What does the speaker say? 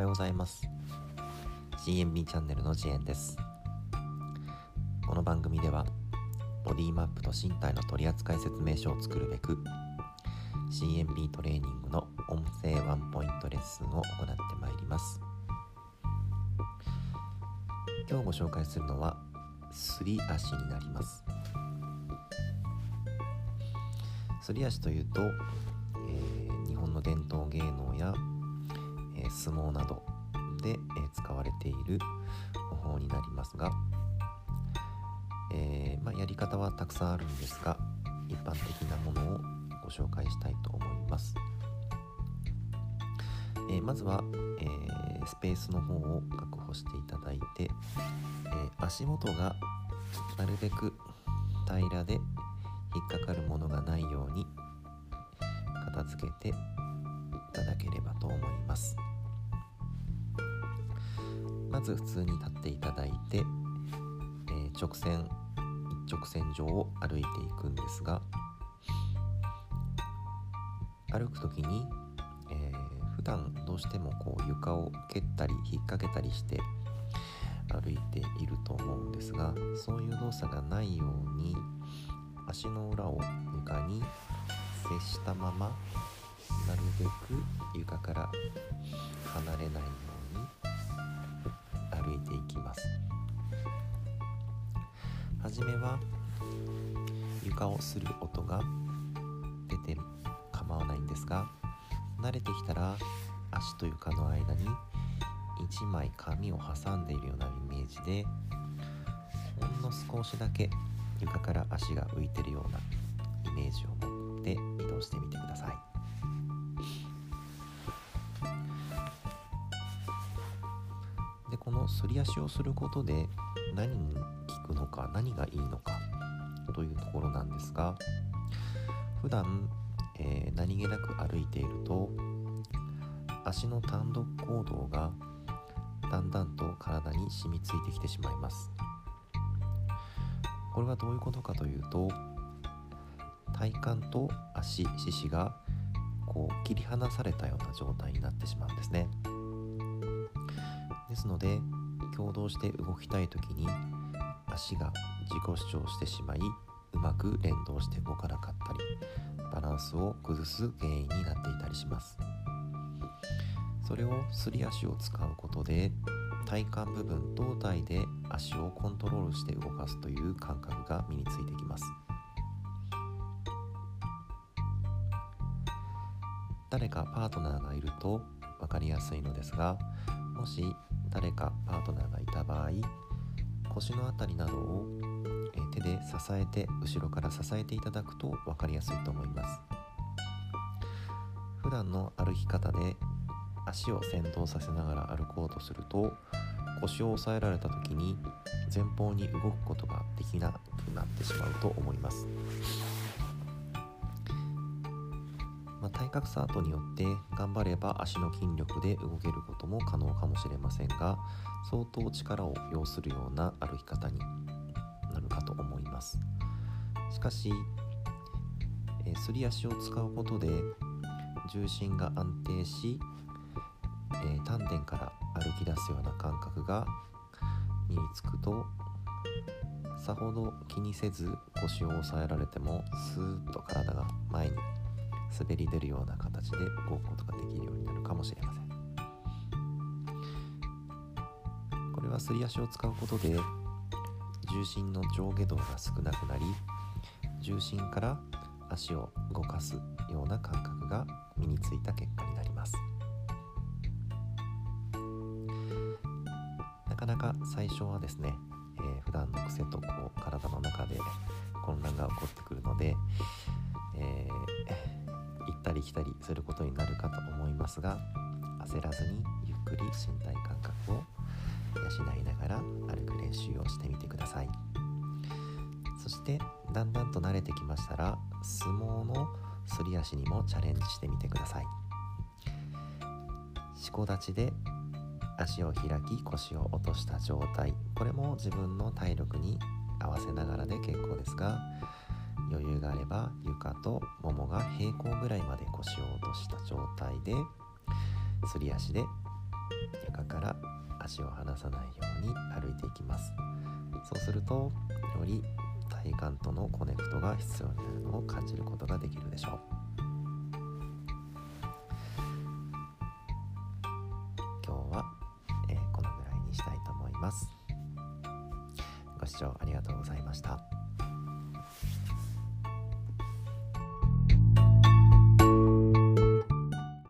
はようございます。CMB チャンネルのジエンです。この番組ではボディマップと身体の取扱説明書を作るべく CMB トレーニングの音声ワンポイントレッスンを行ってまいります。今日ご紹介するのはすり足になります。すり足というと、えー、日本の伝統芸能や、相撲などで、え、使われている方法になりますが、えまあ、やり方はたくさんあるんですが一般的なものをご紹介したいと思います、えまずは、えスペースの方を確保していただいて、え足元がなるべく平らで引っかかるものがないように片付けていただければと思います。ず普通に立っていただいて、えー、直線一直線上を歩いていくんですが歩く時に、えー、普段どうしてもこう床を蹴ったり引っ掛けたりして歩いていると思うんですがそういう動作がないように足の裏を床に接したままなるべく床から離れないようにきます。はじめは床をする音が出て構わないんですが慣れてきたら足と床の間に1枚紙を挟んでいるようなイメージでほんの少しだけ床から足が浮いてるようなイメージを持って移動してみてください。でこのすり足をすることで何に効くのか何がいいのかというところなんですが普段、えー、何気なく歩いていると足の単独行動がだんだんと体に染みついてきてしまいます。これはどういうことかというと体幹と足四肢がこう切り離されたような状態になってしまうんですね。ですので共同して動きたい時に足が自己主張してしまいうまく連動して動かなかったりバランスを崩す原因になっていたりします。それをすり足を使うことで体幹部分胴体で足をコントロールして動かすという感覚が身についてきます。誰かパートナーがいると分かりやすいのですがもし誰かパートナーがいた場合腰の辺りなどを手で支えて後ろから支えていただくと分かりやすいと思います。普段の歩き方で足を先導させながら歩こうとすると腰を押さえられた時に前方に動くことができなくなってしまうと思います、まあ、体格差ートによって頑張れば足の筋力で動けることも可能かもしれませんが相当力を要するような歩き方になるかと思います。しかし、えすり足を使うことで重心が安定しえー、丹田から歩き出すような感覚が身につくとさほど気にせず腰を押さえられてもスーッ滑り出るような形で動くことができるようになるかもしれません。これはすり足を使うことで重心の上下動が少なくなり重心から足を動かすような感覚が身についた結果になります。なかなか最初はですね、えー、普段の癖とこう体の中で混乱が起こってくるので、えー、り来たりすることになるかと思いますが焦らずにゆっくり身体感覚を養いながら歩く練習をしてみてください。そしてだんだんと慣れてきましたら相撲のすり足にもチャレンジしてみてください。四股立ちで足を開き腰を落とした状態。これも自分の体力に合わせながらで結構ですが余裕があれば床とももが平行ぐらいまで腰を落とした状態ですり足でがら足を離さないように歩いていきます。そうするとより体幹とのコネクトが必要になるのを感じることができるでしょう。今日は、えー、このぐらいにしたいと思います。ご視聴ありがとうございました。